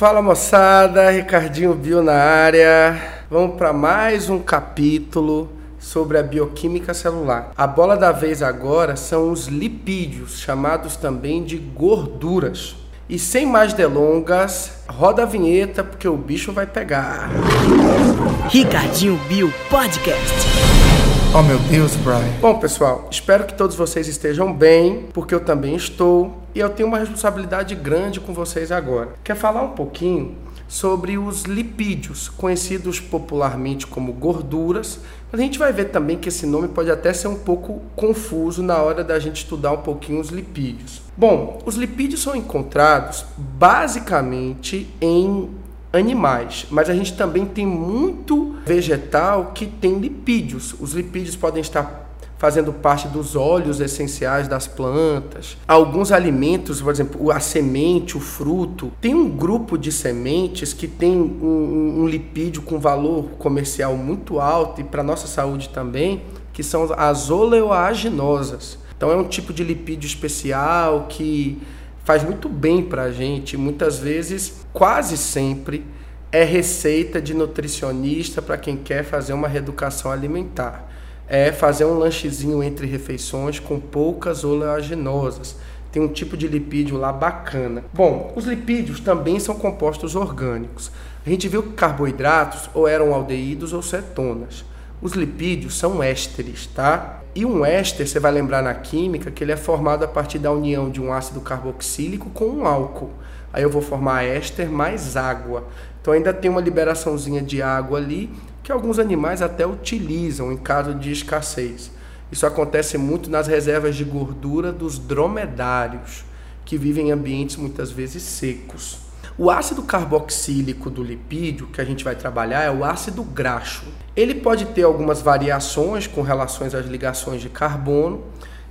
Fala moçada, Ricardinho Bio na área. Vamos para mais um capítulo sobre a bioquímica celular. A bola da vez agora são os lipídios, chamados também de gorduras. E sem mais delongas, roda a vinheta porque o bicho vai pegar. Ricardinho Bio Podcast. Oh meu Deus, Brian. Bom, pessoal, espero que todos vocês estejam bem, porque eu também estou e eu tenho uma responsabilidade grande com vocês agora. Quer falar um pouquinho sobre os lipídios, conhecidos popularmente como gorduras. A gente vai ver também que esse nome pode até ser um pouco confuso na hora da gente estudar um pouquinho os lipídios. Bom, os lipídios são encontrados basicamente em animais, mas a gente também tem muito vegetal que tem lipídios. Os lipídios podem estar fazendo parte dos óleos essenciais das plantas. Alguns alimentos, por exemplo, a semente, o fruto, tem um grupo de sementes que tem um, um lipídio com valor comercial muito alto e para nossa saúde também, que são as oleoaginosas. Então é um tipo de lipídio especial que faz muito bem para a gente. Muitas vezes, quase sempre, é receita de nutricionista para quem quer fazer uma reeducação alimentar é fazer um lanchezinho entre refeições com poucas oleaginosas. Tem um tipo de lipídio lá bacana. Bom, os lipídios também são compostos orgânicos. A gente viu que carboidratos ou eram aldeídos ou cetonas. Os lipídios são ésteres, tá? E um éster, você vai lembrar na química que ele é formado a partir da união de um ácido carboxílico com um álcool. Aí eu vou formar éster mais água. Então ainda tem uma liberaçãozinha de água ali que alguns animais até utilizam em caso de escassez. Isso acontece muito nas reservas de gordura dos dromedários, que vivem em ambientes muitas vezes secos. O ácido carboxílico do lipídio que a gente vai trabalhar é o ácido graxo. Ele pode ter algumas variações com relações às ligações de carbono,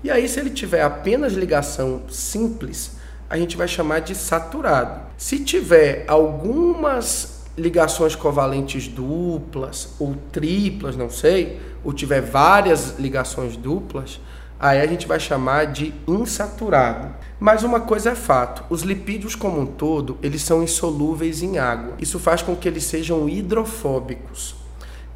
e aí se ele tiver apenas ligação simples, a gente vai chamar de saturado. Se tiver algumas ligações covalentes duplas ou triplas, não sei, ou tiver várias ligações duplas, aí a gente vai chamar de insaturado. Mas uma coisa é fato, os lipídios como um todo, eles são insolúveis em água. Isso faz com que eles sejam hidrofóbicos.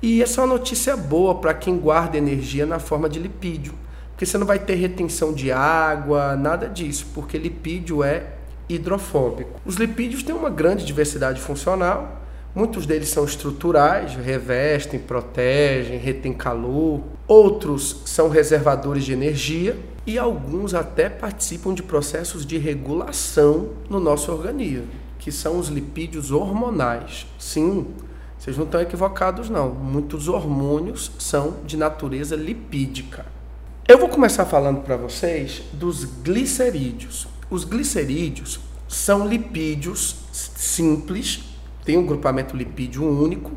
E essa é uma notícia boa para quem guarda energia na forma de lipídio, porque você não vai ter retenção de água, nada disso, porque lipídio é hidrofóbico. Os lipídios têm uma grande diversidade funcional, Muitos deles são estruturais, revestem, protegem, retêm calor. Outros são reservadores de energia e alguns até participam de processos de regulação no nosso organismo, que são os lipídios hormonais. Sim, vocês não estão equivocados não. Muitos hormônios são de natureza lipídica. Eu vou começar falando para vocês dos glicerídeos. Os glicerídeos são lipídios simples tem um grupamento lipídio único,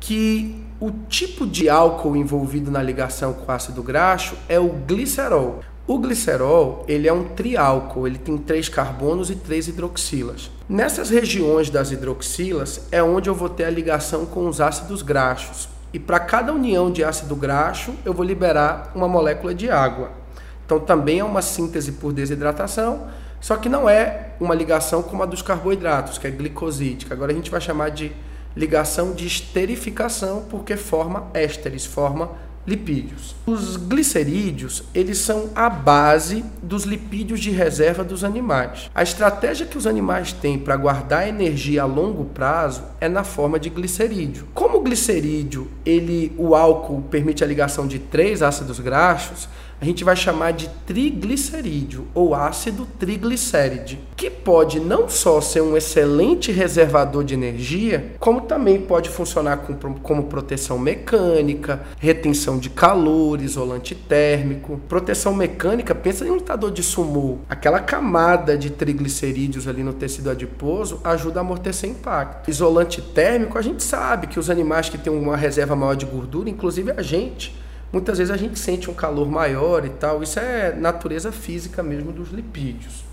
que o tipo de álcool envolvido na ligação com o ácido graxo é o glicerol. O glicerol ele é um triálcool, ele tem três carbonos e três hidroxilas. Nessas regiões das hidroxilas é onde eu vou ter a ligação com os ácidos graxos. E para cada união de ácido graxo, eu vou liberar uma molécula de água. Então também é uma síntese por desidratação, só que não é uma ligação como a dos carboidratos, que é glicosídica. Agora a gente vai chamar de ligação de esterificação, porque forma ésteres, forma lipídios. Os glicerídeos, eles são a base dos lipídios de reserva dos animais. A estratégia que os animais têm para guardar energia a longo prazo é na forma de glicerídeo. Como o glicerídeo, ele, o álcool permite a ligação de três ácidos graxos, a gente vai chamar de triglicerídeo ou ácido triglicéride, que pode não só ser um excelente reservador de energia, como também pode funcionar como proteção mecânica, retenção de calor, isolante térmico. Proteção mecânica, pensa em um lutador de sumô. Aquela camada de triglicerídeos ali no tecido adiposo ajuda a amortecer impacto. Isolante térmico, a gente sabe que os animais que têm uma reserva maior de gordura, inclusive a gente, muitas vezes a gente sente um calor maior e tal. Isso é natureza física mesmo dos lipídios.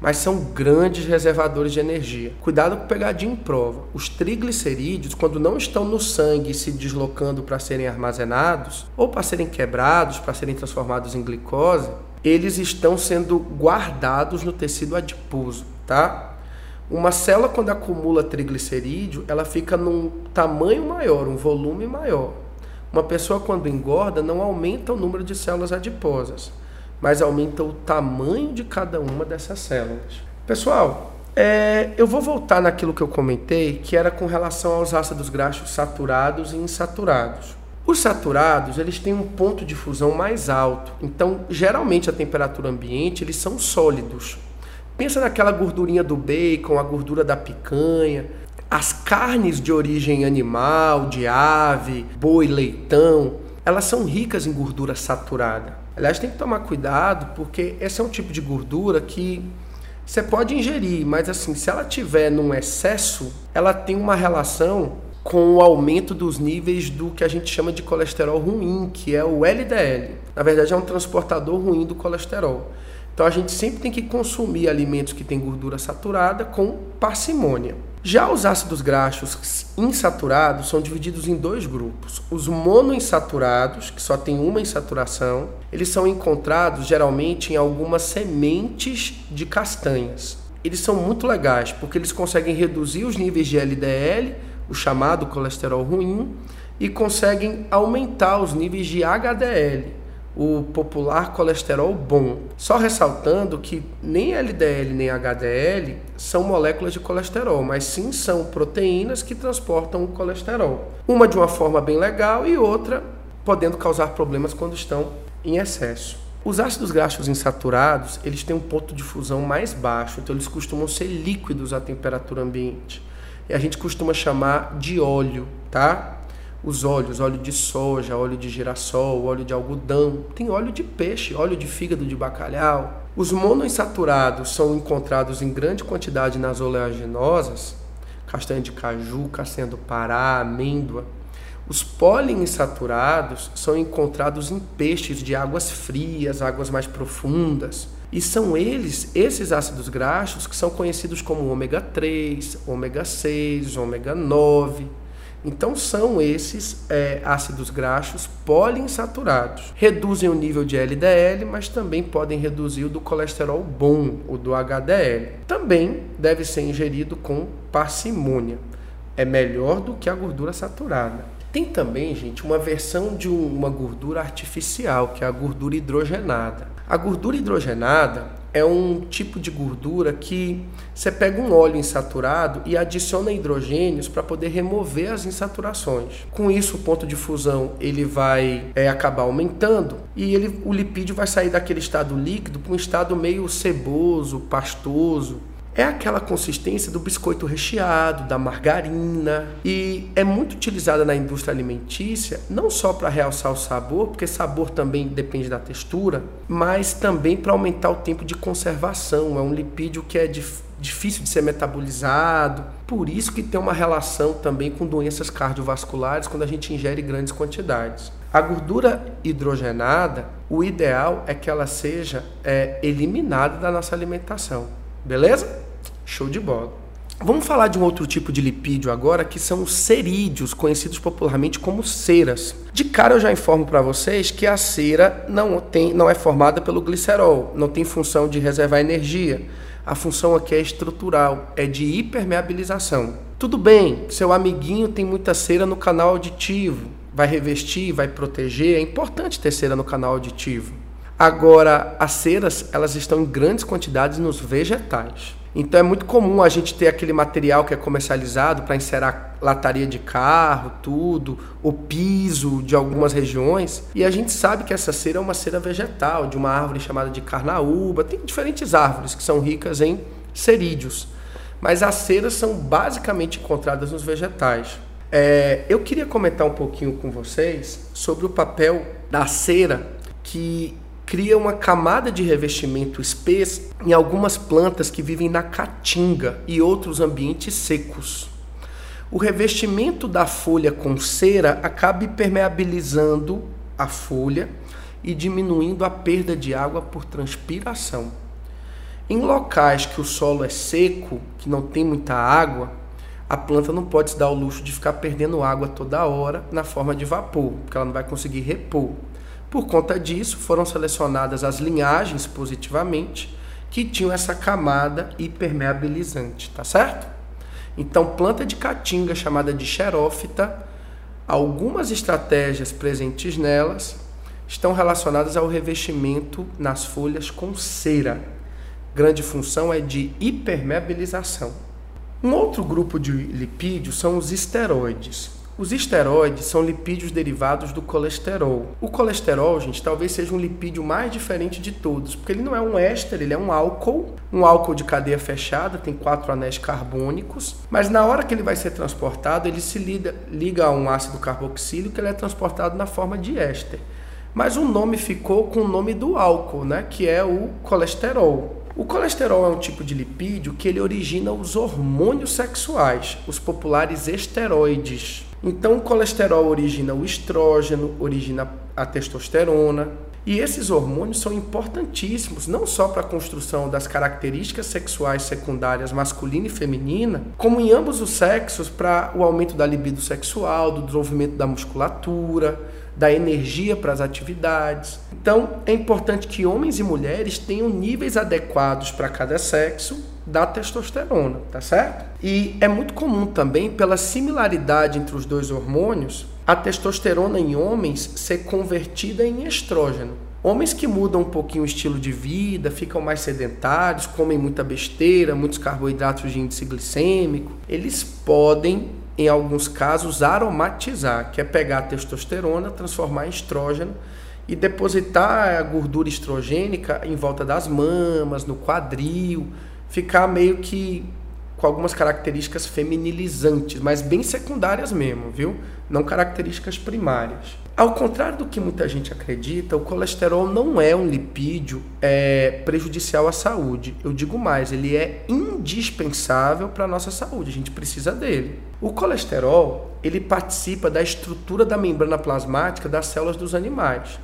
Mas são grandes reservadores de energia. Cuidado com pegadinha em prova. Os triglicerídeos, quando não estão no sangue se deslocando para serem armazenados, ou para serem quebrados, para serem transformados em glicose, eles estão sendo guardados no tecido adiposo, tá? Uma célula, quando acumula triglicerídeo, ela fica num tamanho maior, um volume maior. Uma pessoa, quando engorda, não aumenta o número de células adiposas, mas aumenta o tamanho de cada uma dessas células. Pessoal, é, eu vou voltar naquilo que eu comentei, que era com relação aos ácidos graxos saturados e insaturados. Os saturados, eles têm um ponto de fusão mais alto. Então, geralmente a temperatura ambiente, eles são sólidos. Pensa naquela gordurinha do bacon, a gordura da picanha, as carnes de origem animal, de ave, boi, leitão, elas são ricas em gordura saturada. Aliás, tem que tomar cuidado porque esse é um tipo de gordura que você pode ingerir, mas assim, se ela tiver num excesso, ela tem uma relação com o aumento dos níveis do que a gente chama de colesterol ruim, que é o LDL. Na verdade, é um transportador ruim do colesterol. Então a gente sempre tem que consumir alimentos que têm gordura saturada com parcimônia. Já os ácidos graxos insaturados são divididos em dois grupos. Os monoinsaturados, que só tem uma insaturação, eles são encontrados geralmente em algumas sementes de castanhas. Eles são muito legais porque eles conseguem reduzir os níveis de LDL, o chamado colesterol ruim, e conseguem aumentar os níveis de HDL, o popular colesterol bom. Só ressaltando que nem LDL nem HDL são moléculas de colesterol, mas sim são proteínas que transportam o colesterol. Uma de uma forma bem legal e outra podendo causar problemas quando estão em excesso. Os ácidos graxos insaturados, eles têm um ponto de fusão mais baixo, então eles costumam ser líquidos à temperatura ambiente. E a gente costuma chamar de óleo, tá? Os óleos, óleo de soja, óleo de girassol, óleo de algodão, tem óleo de peixe, óleo de fígado de bacalhau. Os monoinsaturados são encontrados em grande quantidade nas oleaginosas, castanha de caju, castanha do Pará, amêndoa. Os poliinsaturados são encontrados em peixes de águas frias, águas mais profundas. E são eles, esses ácidos graxos, que são conhecidos como ômega 3, ômega 6, ômega 9, então são esses é, ácidos graxos poliinsaturados. Reduzem o nível de LDL, mas também podem reduzir o do colesterol bom, o do HDL. Também deve ser ingerido com parcimônia. É melhor do que a gordura saturada. Tem também, gente, uma versão de uma gordura artificial, que é a gordura hidrogenada. A gordura hidrogenada é um tipo de gordura que você pega um óleo insaturado e adiciona hidrogênios para poder remover as insaturações. Com isso, o ponto de fusão ele vai é, acabar aumentando e ele, o lipídio vai sair daquele estado líquido para um estado meio ceboso, pastoso, é aquela consistência do biscoito recheado, da margarina e é muito utilizada na indústria alimentícia, não só para realçar o sabor, porque sabor também depende da textura, mas também para aumentar o tempo de conservação. É um lipídio que é dif difícil de ser metabolizado, por isso que tem uma relação também com doenças cardiovasculares quando a gente ingere grandes quantidades. A gordura hidrogenada, o ideal é que ela seja é, eliminada da nossa alimentação. Beleza? Show de bola. Vamos falar de um outro tipo de lipídio agora, que são os cerídeos, conhecidos popularmente como ceras. De cara eu já informo para vocês que a cera não, tem, não é formada pelo glicerol, não tem função de reservar energia. A função aqui é estrutural, é de hipermeabilização. Tudo bem, seu amiguinho tem muita cera no canal auditivo, vai revestir, vai proteger, é importante ter cera no canal auditivo. Agora, as ceras, elas estão em grandes quantidades nos vegetais. Então é muito comum a gente ter aquele material que é comercializado para encerar lataria de carro, tudo, o piso de algumas regiões. E a gente sabe que essa cera é uma cera vegetal, de uma árvore chamada de carnaúba. Tem diferentes árvores que são ricas em cerídeos. Mas as ceras são basicamente encontradas nos vegetais. É, eu queria comentar um pouquinho com vocês sobre o papel da cera que cria uma camada de revestimento espessa em algumas plantas que vivem na caatinga e outros ambientes secos. O revestimento da folha com cera acaba permeabilizando a folha e diminuindo a perda de água por transpiração. Em locais que o solo é seco, que não tem muita água, a planta não pode se dar o luxo de ficar perdendo água toda hora na forma de vapor, porque ela não vai conseguir repor. Por conta disso, foram selecionadas as linhagens positivamente que tinham essa camada hipermeabilizante, tá certo? Então, planta de caatinga chamada de xerófita, algumas estratégias presentes nelas estão relacionadas ao revestimento nas folhas com cera. Grande função é de hipermeabilização. Um outro grupo de lipídios são os esteroides. Os esteroides são lipídios derivados do colesterol. O colesterol, gente, talvez seja um lipídio mais diferente de todos, porque ele não é um éster, ele é um álcool, um álcool de cadeia fechada, tem quatro anéis carbônicos, mas na hora que ele vai ser transportado, ele se liga, liga a um ácido carboxílico, ele é transportado na forma de éster. Mas o nome ficou com o nome do álcool, né, que é o colesterol. O colesterol é um tipo de lipídio que ele origina os hormônios sexuais, os populares esteroides. Então, o colesterol origina o estrógeno, origina a testosterona. E esses hormônios são importantíssimos, não só para a construção das características sexuais secundárias masculina e feminina, como em ambos os sexos para o aumento da libido sexual, do desenvolvimento da musculatura, da energia para as atividades. Então, é importante que homens e mulheres tenham níveis adequados para cada sexo da testosterona, tá certo? E é muito comum também, pela similaridade entre os dois hormônios, a testosterona em homens ser convertida em estrógeno. Homens que mudam um pouquinho o estilo de vida, ficam mais sedentários, comem muita besteira, muitos carboidratos de índice glicêmico, eles podem em alguns casos, aromatizar, que é pegar a testosterona, transformar em estrógeno e depositar a gordura estrogênica em volta das mamas, no quadril, ficar meio que com algumas características feminilizantes, mas bem secundárias mesmo, viu? Não características primárias. Ao contrário do que muita gente acredita, o colesterol não é um lipídio é, prejudicial à saúde. Eu digo mais, ele é indispensável para a nossa saúde, a gente precisa dele. O colesterol, ele participa da estrutura da membrana plasmática das células dos animais.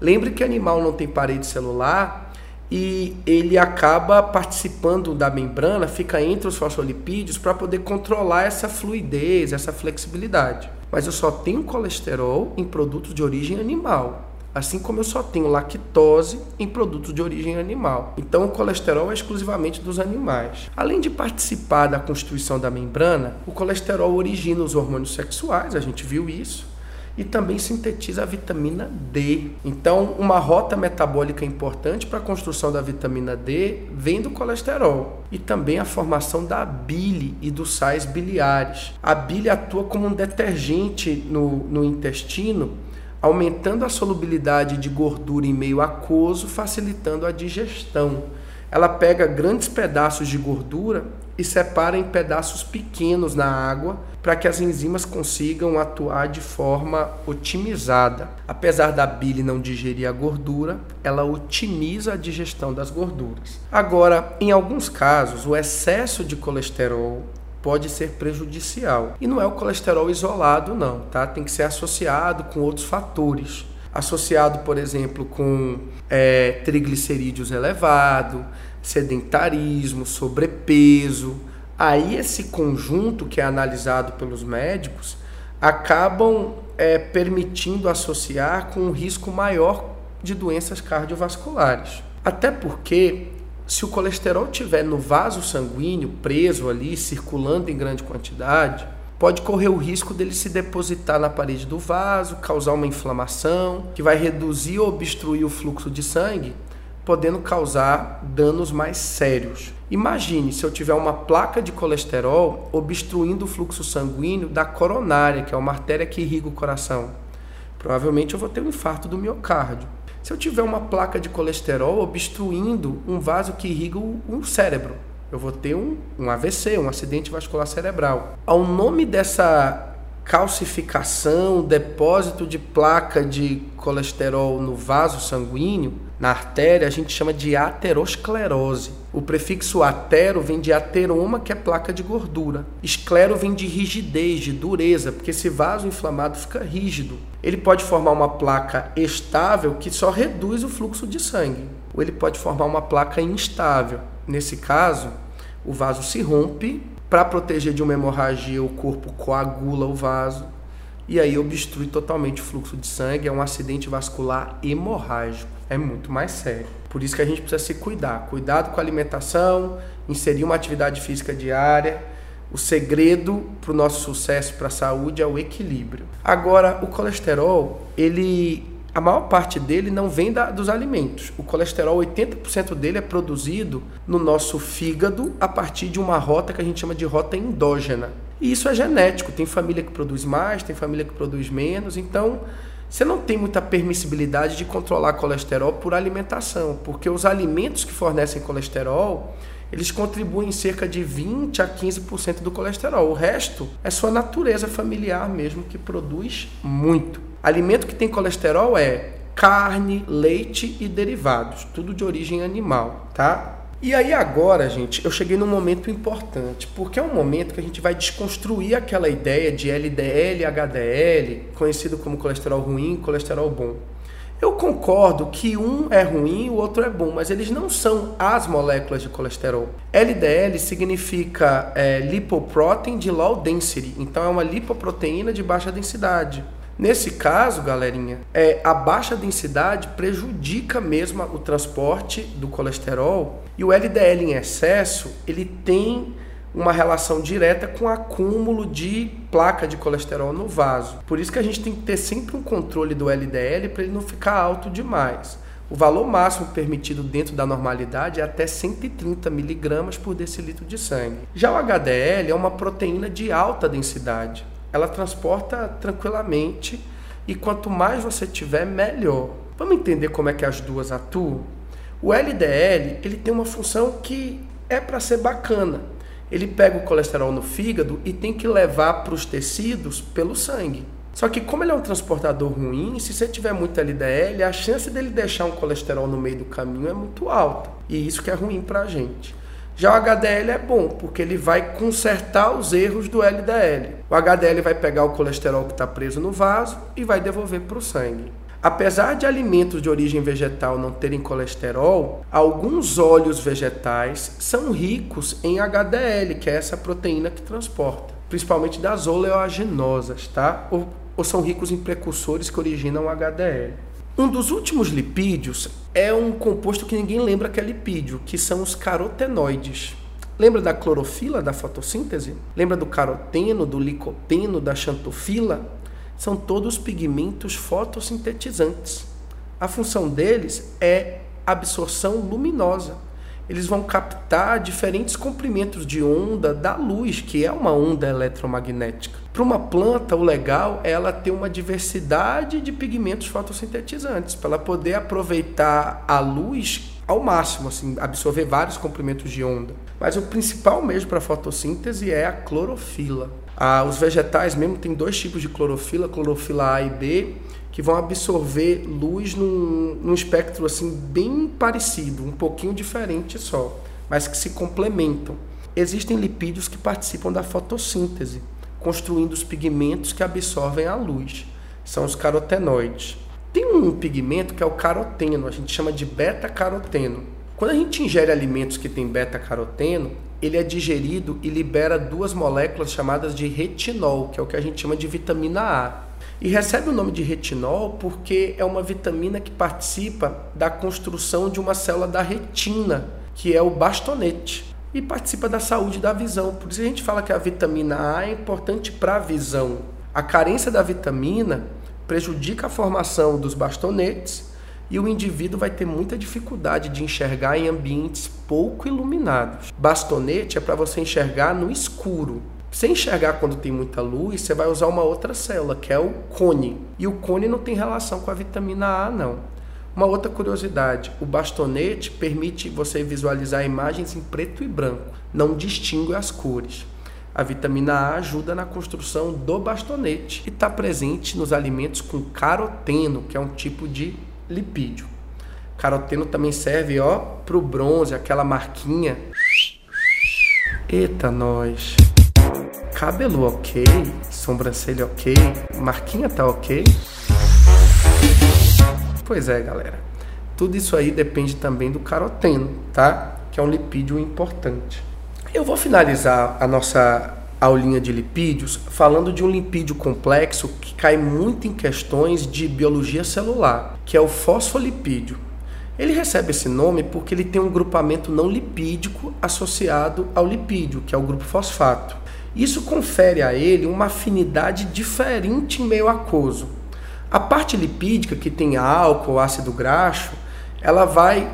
Lembre que animal não tem parede celular e ele acaba participando da membrana, fica entre os fosfolipídios para poder controlar essa fluidez, essa flexibilidade. Mas eu só tenho colesterol em produtos de origem animal, assim como eu só tenho lactose em produtos de origem animal. Então o colesterol é exclusivamente dos animais. Além de participar da constituição da membrana, o colesterol origina os hormônios sexuais, a gente viu isso e também sintetiza a vitamina D. Então, uma rota metabólica importante para a construção da vitamina D vem do colesterol e também a formação da bile e dos sais biliares. A bile atua como um detergente no, no intestino, aumentando a solubilidade de gordura em meio aquoso, facilitando a digestão. Ela pega grandes pedaços de gordura e separa em pedaços pequenos na água para que as enzimas consigam atuar de forma otimizada. Apesar da bile não digerir a gordura, ela otimiza a digestão das gorduras. Agora, em alguns casos, o excesso de colesterol pode ser prejudicial. E não é o colesterol isolado, não, tá? Tem que ser associado com outros fatores. Associado, por exemplo, com é, triglicerídeos elevado, sedentarismo, sobrepeso. Aí esse conjunto que é analisado pelos médicos acabam é, permitindo associar com um risco maior de doenças cardiovasculares. Até porque se o colesterol estiver no vaso sanguíneo, preso ali, circulando em grande quantidade, pode correr o risco dele se depositar na parede do vaso, causar uma inflamação, que vai reduzir ou obstruir o fluxo de sangue podendo causar danos mais sérios. Imagine se eu tiver uma placa de colesterol obstruindo o fluxo sanguíneo da coronária, que é uma artéria que irriga o coração. Provavelmente eu vou ter um infarto do miocárdio. Se eu tiver uma placa de colesterol obstruindo um vaso que irriga o, cérebro, eu vou ter um, um AVC, um acidente vascular cerebral. Ao nome dessa calcificação, depósito de placa de colesterol no vaso sanguíneo, na artéria, a gente chama de aterosclerose. O prefixo atero vem de ateroma, que é placa de gordura. Esclero vem de rigidez, de dureza, porque esse vaso inflamado fica rígido. Ele pode formar uma placa estável que só reduz o fluxo de sangue, ou ele pode formar uma placa instável. Nesse caso, o vaso se rompe para proteger de uma hemorragia, o corpo coagula o vaso e aí obstrui totalmente o fluxo de sangue. É um acidente vascular hemorrágico. É muito mais sério. Por isso que a gente precisa se cuidar. Cuidado com a alimentação, inserir uma atividade física diária. O segredo para o nosso sucesso, para a saúde, é o equilíbrio. Agora, o colesterol, ele, a maior parte dele não vem da, dos alimentos. O colesterol, 80% dele é produzido no nosso fígado a partir de uma rota que a gente chama de rota endógena. E isso é genético. Tem família que produz mais, tem família que produz menos. Então, você não tem muita permissibilidade de controlar colesterol por alimentação, porque os alimentos que fornecem colesterol, eles contribuem cerca de 20 a 15% do colesterol. O resto é sua natureza familiar mesmo que produz muito. Alimento que tem colesterol é carne, leite e derivados, tudo de origem animal, tá? E aí agora, gente, eu cheguei num momento importante, porque é um momento que a gente vai desconstruir aquela ideia de LDL, HDL, conhecido como colesterol ruim, colesterol bom. Eu concordo que um é ruim e o outro é bom, mas eles não são as moléculas de colesterol. LDL significa é, lipoprotein de low density, então é uma lipoproteína de baixa densidade. Nesse caso, galerinha, é, a baixa densidade prejudica mesmo o transporte do colesterol e o LDL em excesso ele tem uma relação direta com o acúmulo de placa de colesterol no vaso. Por isso que a gente tem que ter sempre um controle do LDL para ele não ficar alto demais. O valor máximo permitido dentro da normalidade é até 130 miligramas por decilitro de sangue. Já o HDL é uma proteína de alta densidade ela transporta tranquilamente e quanto mais você tiver, melhor. Vamos entender como é que as duas atuam? O LDL, ele tem uma função que é para ser bacana. Ele pega o colesterol no fígado e tem que levar para os tecidos pelo sangue. Só que como ele é um transportador ruim, se você tiver muito LDL, a chance dele deixar um colesterol no meio do caminho é muito alta. E isso que é ruim para a gente. Já o HDL é bom, porque ele vai consertar os erros do LDL. O HDL vai pegar o colesterol que está preso no vaso e vai devolver para o sangue. Apesar de alimentos de origem vegetal não terem colesterol, alguns óleos vegetais são ricos em HDL, que é essa proteína que transporta, principalmente das oleaginosas, tá? Ou, ou são ricos em precursores que originam HDL. Um dos últimos lipídios é um composto que ninguém lembra que é lipídio, que são os carotenoides. Lembra da clorofila da fotossíntese? Lembra do caroteno, do licopeno, da xantofila? São todos pigmentos fotossintetizantes. A função deles é absorção luminosa. Eles vão captar diferentes comprimentos de onda da luz, que é uma onda eletromagnética. Para uma planta, o legal é ela ter uma diversidade de pigmentos fotossintetizantes, para ela poder aproveitar a luz ao máximo, assim, absorver vários comprimentos de onda. Mas o principal mesmo para a fotossíntese é a clorofila. Ah, os vegetais mesmo têm dois tipos de clorofila, clorofila A e B, que vão absorver luz num, num espectro assim bem parecido, um pouquinho diferente só, mas que se complementam. Existem lipídios que participam da fotossíntese construindo os pigmentos que absorvem a luz. São os carotenoides. Tem um pigmento que é o caroteno, a gente chama de beta-caroteno. Quando a gente ingere alimentos que têm beta-caroteno, ele é digerido e libera duas moléculas chamadas de retinol, que é o que a gente chama de vitamina A. E recebe o nome de retinol porque é uma vitamina que participa da construção de uma célula da retina, que é o bastonete e participa da saúde da visão. Por isso a gente fala que a vitamina A é importante para a visão. A carência da vitamina prejudica a formação dos bastonetes e o indivíduo vai ter muita dificuldade de enxergar em ambientes pouco iluminados. Bastonete é para você enxergar no escuro. Sem enxergar quando tem muita luz, você vai usar uma outra célula, que é o cone. E o cone não tem relação com a vitamina A, não. Uma outra curiosidade: o bastonete permite você visualizar imagens em preto e branco, não distingue as cores. A vitamina A ajuda na construção do bastonete e está presente nos alimentos com caroteno, que é um tipo de lipídio. Caroteno também serve ó para o bronze, aquela marquinha. Eita, nós. Cabelo ok, sobrancelha ok, marquinha tá ok. Pois é, galera. Tudo isso aí depende também do caroteno, tá? Que é um lipídio importante. Eu vou finalizar a nossa aulinha de lipídios falando de um lipídio complexo que cai muito em questões de biologia celular, que é o fosfolipídio. Ele recebe esse nome porque ele tem um grupamento não lipídico associado ao lipídio, que é o grupo fosfato. Isso confere a ele uma afinidade diferente em meio aquoso. A parte lipídica, que tem álcool, ácido graxo, ela vai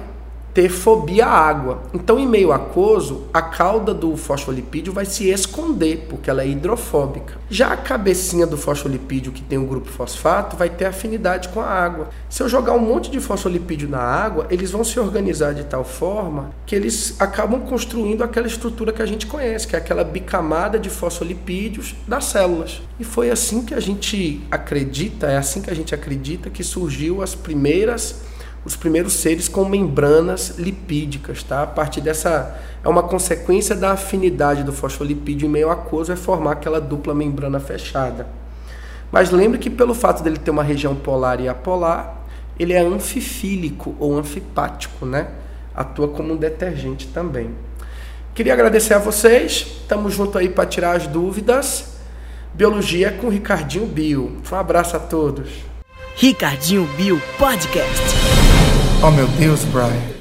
ter fobia à água. Então, em meio aquoso, a cauda do fosfolipídio vai se esconder, porque ela é hidrofóbica. Já a cabecinha do fosfolipídio, que tem o grupo fosfato, vai ter afinidade com a água. Se eu jogar um monte de fosfolipídio na água, eles vão se organizar de tal forma que eles acabam construindo aquela estrutura que a gente conhece, que é aquela bicamada de fosfolipídios das células. E foi assim que a gente acredita, é assim que a gente acredita que surgiu as primeiras os primeiros seres com membranas lipídicas, tá? A partir dessa é uma consequência da afinidade do fosfolipídio em meio aquoso é formar aquela dupla membrana fechada. Mas lembre que pelo fato dele ter uma região polar e apolar, ele é anfifílico ou anfipático, né? Atua como um detergente também. Queria agradecer a vocês. Estamos junto aí para tirar as dúvidas. Biologia com Ricardinho Bio. Um abraço a todos. Ricardinho Bio Podcast. Oh meu Deus, Brian.